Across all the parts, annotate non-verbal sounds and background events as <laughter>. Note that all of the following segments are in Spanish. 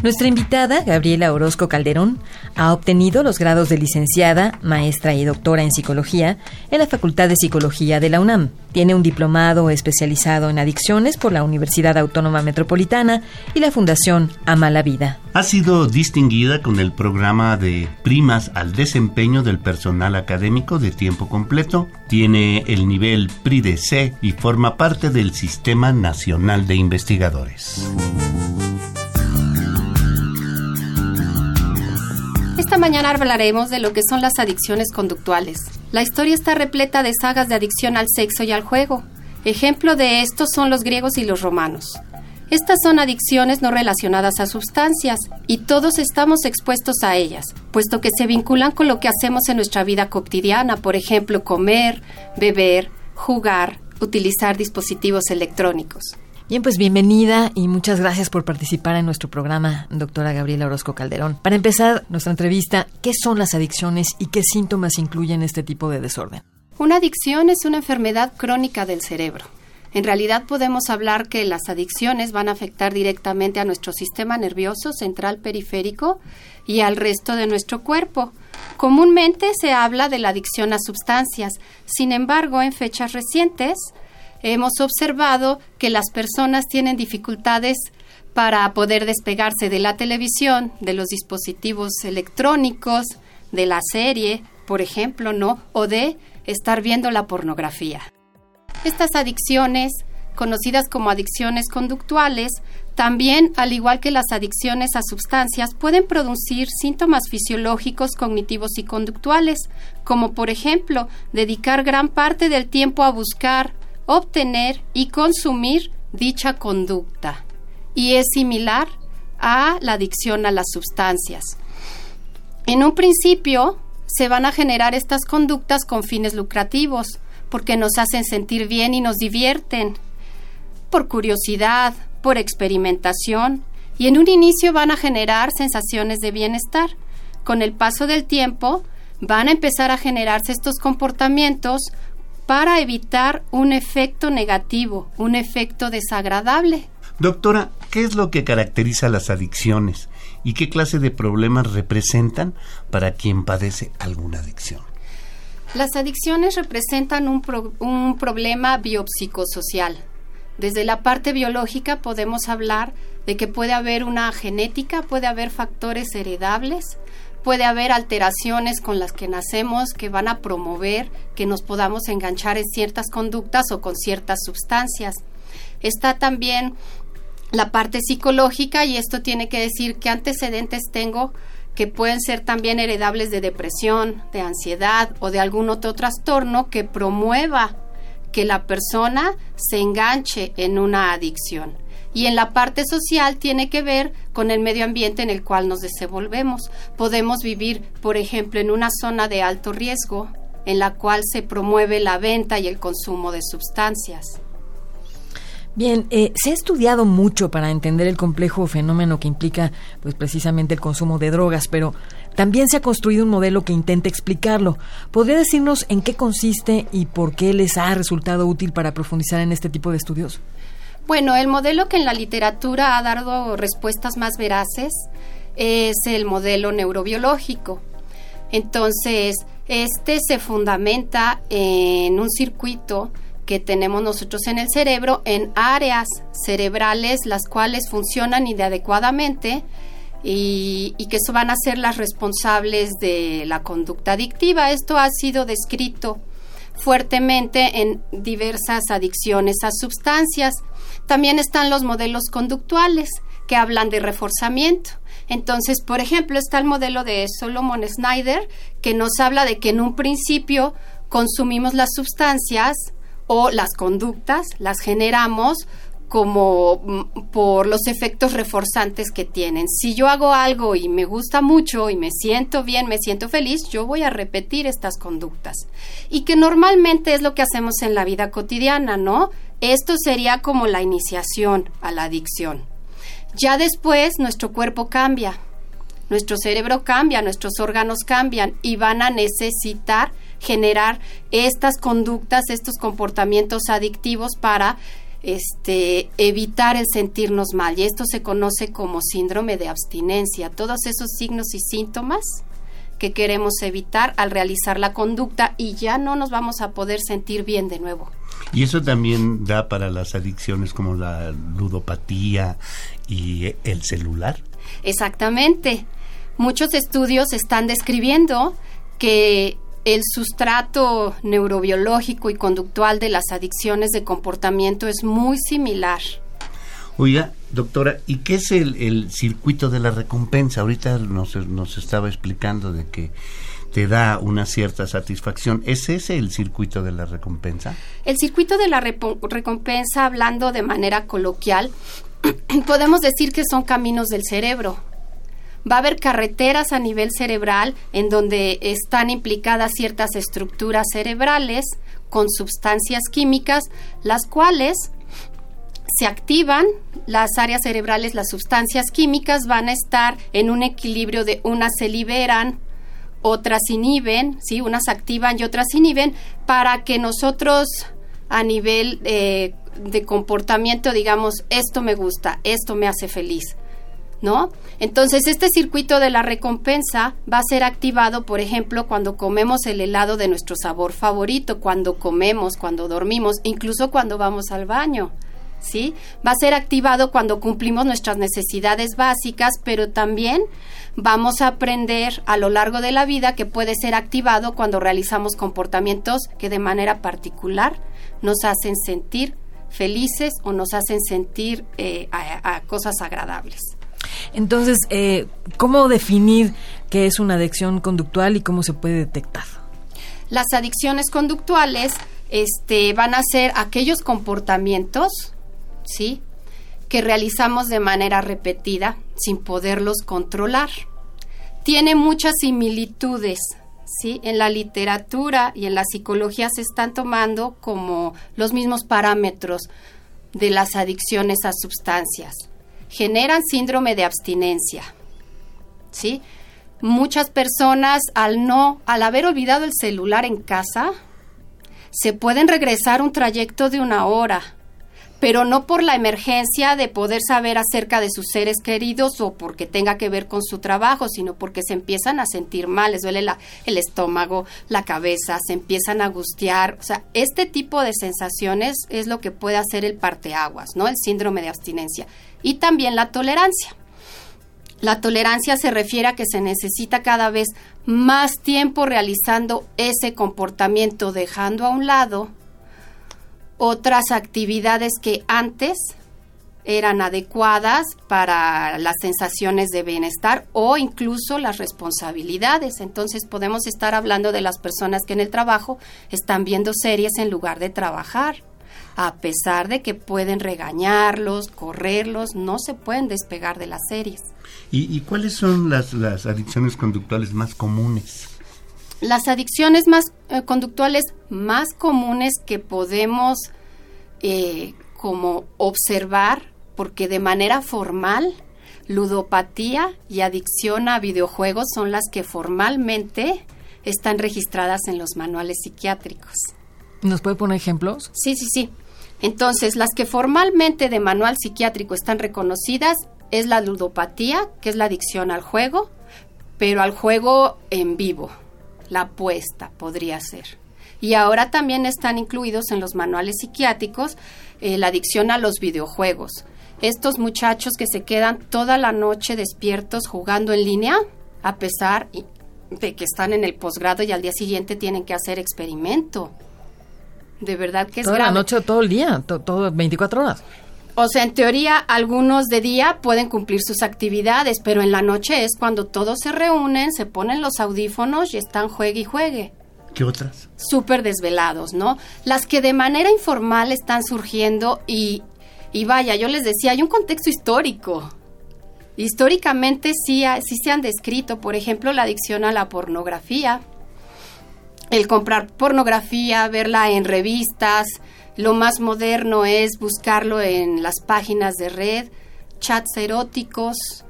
Nuestra invitada, Gabriela Orozco Calderón, ha obtenido los grados de licenciada, maestra y doctora en psicología en la Facultad de Psicología de la UNAM. Tiene un diplomado especializado en adicciones por la Universidad Autónoma Metropolitana y la Fundación Ama la Vida. Ha sido distinguida con el programa de primas al desempeño del personal académico de tiempo completo. Tiene el nivel PRIDE-C y forma parte del Sistema Nacional de Investigadores. Esta mañana hablaremos de lo que son las adicciones conductuales. La historia está repleta de sagas de adicción al sexo y al juego. Ejemplo de esto son los griegos y los romanos. Estas son adicciones no relacionadas a sustancias y todos estamos expuestos a ellas, puesto que se vinculan con lo que hacemos en nuestra vida cotidiana, por ejemplo, comer, beber, jugar, utilizar dispositivos electrónicos. Bien, pues bienvenida y muchas gracias por participar en nuestro programa, doctora Gabriela Orozco Calderón. Para empezar nuestra entrevista, ¿qué son las adicciones y qué síntomas incluyen este tipo de desorden? Una adicción es una enfermedad crónica del cerebro. En realidad podemos hablar que las adicciones van a afectar directamente a nuestro sistema nervioso central periférico y al resto de nuestro cuerpo. Comúnmente se habla de la adicción a sustancias. Sin embargo, en fechas recientes, hemos observado que las personas tienen dificultades para poder despegarse de la televisión, de los dispositivos electrónicos, de la serie, por ejemplo, ¿no? O de estar viendo la pornografía. Estas adicciones, conocidas como adicciones conductuales, también, al igual que las adicciones a sustancias, pueden producir síntomas fisiológicos, cognitivos y conductuales, como por ejemplo, dedicar gran parte del tiempo a buscar, obtener y consumir dicha conducta y es similar a la adicción a las sustancias. En un principio se van a generar estas conductas con fines lucrativos porque nos hacen sentir bien y nos divierten, por curiosidad, por experimentación y en un inicio van a generar sensaciones de bienestar. Con el paso del tiempo van a empezar a generarse estos comportamientos para evitar un efecto negativo, un efecto desagradable. Doctora, ¿qué es lo que caracteriza las adicciones y qué clase de problemas representan para quien padece alguna adicción? Las adicciones representan un, un problema biopsicosocial. Desde la parte biológica podemos hablar de que puede haber una genética, puede haber factores heredables, puede haber alteraciones con las que nacemos que van a promover que nos podamos enganchar en ciertas conductas o con ciertas sustancias. Está también la parte psicológica y esto tiene que decir qué antecedentes tengo que pueden ser también heredables de depresión, de ansiedad o de algún otro trastorno que promueva que la persona se enganche en una adicción y en la parte social tiene que ver con el medio ambiente en el cual nos desenvolvemos. Podemos vivir, por ejemplo, en una zona de alto riesgo en la cual se promueve la venta y el consumo de sustancias. Bien, eh, se ha estudiado mucho para entender el complejo fenómeno que implica, pues precisamente el consumo de drogas, pero también se ha construido un modelo que intenta explicarlo. ¿Podría decirnos en qué consiste y por qué les ha resultado útil para profundizar en este tipo de estudios? Bueno, el modelo que en la literatura ha dado respuestas más veraces es el modelo neurobiológico. Entonces, este se fundamenta en un circuito que tenemos nosotros en el cerebro, en áreas cerebrales las cuales funcionan inadecuadamente y, que van a ser las responsables de la conducta adictiva. Esto ha sido descrito fuertemente en diversas adicciones a sustancias. También están los modelos conductuales que hablan de reforzamiento. Entonces, por ejemplo, está el modelo de Solomon Snyder que nos habla de que en un principio consumimos las sustancias o las conductas las generamos como mm, por los efectos reforzantes que tienen. Si yo hago algo y me gusta mucho y me siento bien, me siento feliz, yo voy a repetir estas conductas. Y que normalmente es lo que hacemos en la vida cotidiana, ¿no? Esto sería como la iniciación a la adicción. Ya después nuestro cuerpo cambia, nuestro cerebro cambia, nuestros órganos cambian y van a necesitar generar estas conductas, estos comportamientos adictivos para este, evitar el sentirnos mal. Y esto se conoce como síndrome de abstinencia. Todos esos signos y síntomas que queremos evitar al realizar la conducta y ya no nos vamos a poder sentir bien de nuevo. Y eso también da para las adicciones como la ludopatía y el celular. Exactamente. Muchos estudios están describiendo que el sustrato neurobiológico y conductual de las adicciones de comportamiento es muy similar. Oiga, doctora, ¿y qué es el, circuito de la recompensa? Ahorita nos, nos estaba explicando de que te da una cierta satisfacción. ¿Es ese el circuito de la recompensa? El circuito de la recompensa, hablando de manera coloquial, <clears throat> podemos decir que son caminos del cerebro va a haber carreteras a nivel cerebral en donde están implicadas ciertas estructuras cerebrales con sustancias químicas, las cuales se activan las áreas cerebrales, las sustancias químicas van a estar en un equilibrio de unas se liberan, otras inhiben, ¿sí? unas activan y otras inhiben, para que nosotros a nivel eh, de comportamiento digamos, esto me gusta, esto me hace feliz. ¿No? Entonces, este circuito de la recompensa va a ser activado, por ejemplo, cuando comemos el helado de nuestro sabor favorito, cuando comemos, cuando dormimos, incluso cuando vamos al baño. ¿Sí? Va a ser activado cuando cumplimos nuestras necesidades básicas, pero también vamos a aprender a lo largo de la vida que puede ser activado cuando realizamos comportamientos que de manera particular nos hacen sentir felices o nos hacen sentir eh, a cosas agradables. Entonces, eh, ¿cómo definir qué es una adicción conductual y cómo se puede detectar? Las adicciones conductuales este, van a ser aquellos comportamientos, ¿sí? Que realizamos de manera repetida sin poderlos controlar. Tiene muchas similitudes, ¿sí? En la literatura y en la psicología se están tomando como los mismos parámetros de las adicciones a sustancias generan síndrome de abstinencia. ¿Sí? Muchas personas al no, al haber olvidado el celular en casa, se pueden regresar un trayecto de una hora, pero no por la emergencia de poder saber acerca de sus seres queridos o porque tenga que ver con su trabajo, sino porque se empiezan a sentir mal, les duele el estómago, la cabeza, se empiezan a angustiar. O sea, este tipo de sensaciones es lo que puede hacer el parteaguas, ¿no? El síndrome de abstinencia y también la tolerancia. La tolerancia se refiere a que se necesita cada vez más tiempo realizando ese comportamiento, dejando a un lado otras actividades que antes eran adecuadas para las sensaciones de bienestar o incluso las responsabilidades. Entonces podemos estar hablando de las personas que en el trabajo están viendo series en lugar de trabajar a pesar de que pueden regañarlos, correrlos, no se pueden despegar de las series. ¿Y, cuáles son las, adicciones conductuales más comunes? Las adicciones más eh, conductuales más comunes que podemos eh, como observar, porque de manera formal, ludopatía y adicción a videojuegos son las que formalmente están registradas en los manuales psiquiátricos. ¿Nos puede poner ejemplos? Sí, sí, sí. Entonces, las que formalmente de manual psiquiátrico están reconocidas es la ludopatía, que es la adicción al juego, pero al juego en vivo, la apuesta podría ser. Y ahora también están incluidos en los manuales psiquiátricos eh, la adicción a los videojuegos. Estos muchachos que se quedan toda la noche despiertos jugando en línea, a pesar de que están en el posgrado y al día siguiente tienen que hacer experimento de verdad que es Toda la noche o todo el día, todo 24 horas. O sea, en teoría, algunos de día pueden cumplir sus actividades, pero en la noche es cuando todos se reúnen, se ponen los audífonos y están juegue y juegue. ¿Qué otras? Súper desvelados, ¿no? Las que de manera informal están surgiendo y, y vaya, yo les decía, hay un contexto histórico. Históricamente sí, sí se han descrito, por ejemplo, la adicción a la pornografía, el comprar pornografía, verla en revistas, lo más moderno es buscarlo en las páginas de red, chats eróticos,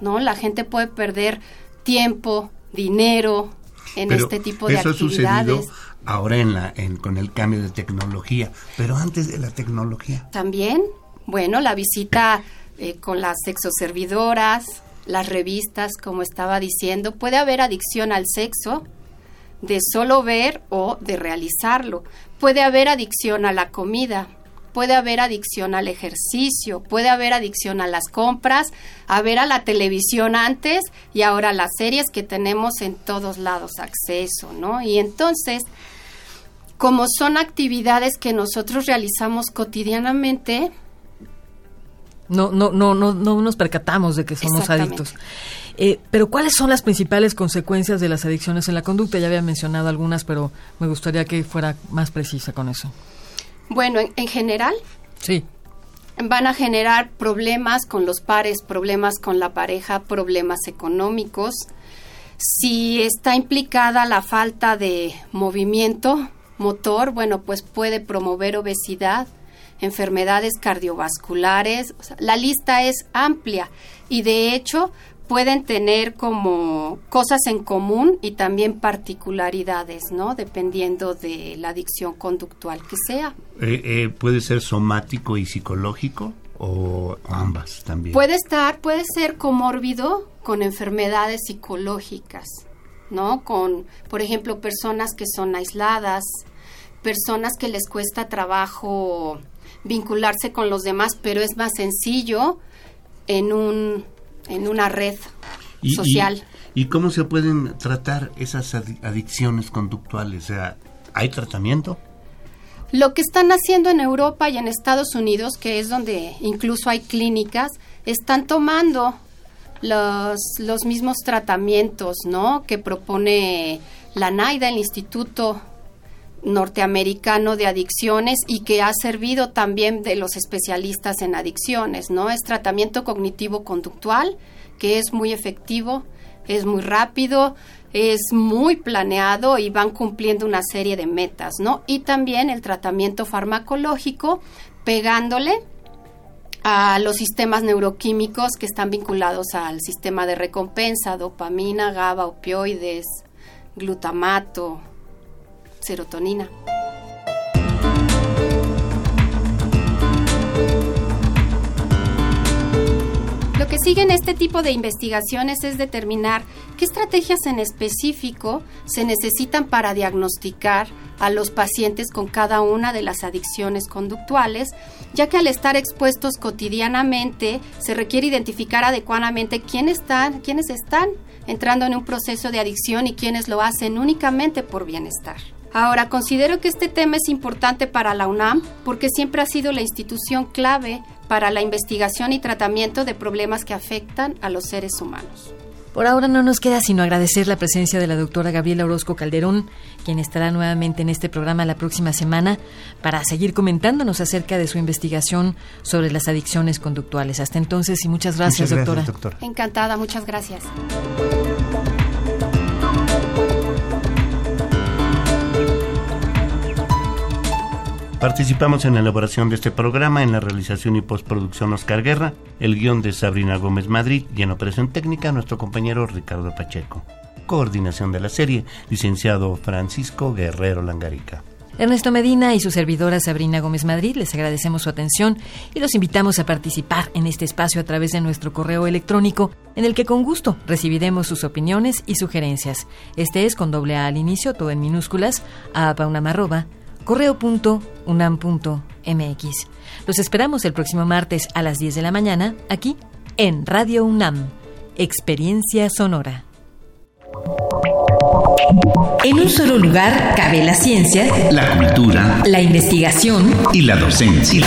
¿no? La gente puede perder tiempo, dinero en este tipo de eso actividades. Ha sucedido ahora en la, en, con el cambio de tecnología, pero antes de la tecnología. También, bueno, la visita eh, con las sexoservidoras, las revistas, como estaba diciendo, puede haber adicción al sexo de solo ver o de realizarlo. Puede haber adicción a la comida, puede haber adicción al ejercicio, puede haber adicción a las compras, a ver a la televisión antes y ahora las series que tenemos en todos lados acceso, ¿no? Y entonces, como son actividades que nosotros realizamos cotidianamente, no, no, no, no, no nos percatamos de que somos adictos. Eh, pero ¿cuáles son las principales consecuencias de las adicciones en la conducta? Ya había mencionado algunas, pero me gustaría que fuera más precisa con eso. Bueno, en, general. Sí. Van a generar problemas con los pares, problemas con la pareja, problemas económicos. Si está implicada la falta de movimiento motor, bueno, pues puede promover obesidad, enfermedades cardiovasculares. la lista es amplia y de hecho pueden tener como cosas en común y también particularidades, ¿no? Dependiendo de la adicción conductual que sea. Eh, eh, ¿Puede ser somático y psicológico o ambas también? Puede estar, puede ser comórbido con enfermedades psicológicas, ¿no? Con, por ejemplo, personas que son aisladas, personas que les cuesta trabajo vincularse con los demás, pero es más sencillo en un en una red social. Y, cómo se pueden tratar esas adicciones conductuales? O sea, ¿hay tratamiento? Lo que están haciendo en Europa y en Estados Unidos, que es donde incluso hay clínicas, están tomando los, los mismos tratamientos, ¿no? Que propone la NAIDA, el Instituto norteamericano de adicciones y que ha servido también de los especialistas en adicciones, ¿no? Es tratamiento cognitivo conductual, que es muy efectivo, es muy rápido, es muy planeado y van cumpliendo una serie de metas, ¿no? Y también el tratamiento farmacológico pegándole a los sistemas neuroquímicos que están vinculados al sistema de recompensa, dopamina, GABA, opioides, glutamato, serotonina. Lo que sigue en este tipo de investigaciones es determinar qué estrategias en específico se necesitan para diagnosticar a los pacientes con cada una de las adicciones conductuales, ya que al estar expuestos cotidianamente se requiere identificar adecuadamente quiénes están, quiénes están entrando en un proceso de adicción y quiénes lo hacen únicamente por bienestar. Ahora, considero que este tema es importante para la UNAM porque siempre ha sido la institución clave para la investigación y tratamiento de problemas que afectan a los seres humanos. Por ahora no nos queda sino agradecer la presencia de la doctora Gabriela Orozco Calderón, quien estará nuevamente en este programa la próxima semana para seguir comentándonos acerca de su investigación sobre las adicciones conductuales. Hasta entonces y muchas gracias, doctora. Encantada, muchas gracias. Participamos en la elaboración de este programa, en la realización y postproducción Oscar Guerra, el guion de Sabrina Gómez Madrid y en operación técnica nuestro compañero Ricardo Pacheco. Coordinación de la serie, licenciado Francisco Guerrero Langarica. Ernesto Medina y su servidora Sabrina Gómez Madrid les agradecemos su atención y los invitamos a participar en este espacio a través de nuestro correo electrónico, en el que con gusto recibiremos sus opiniones y sugerencias. Este es con doble A al inicio, todo en minúsculas, a paunamarroba correo.unam.mx. Los esperamos el próximo martes a las 10 de la mañana aquí en Radio UNAM, Experiencia Sonora. En un solo lugar cabe la ciencia, la cultura la investigación. y la docencia.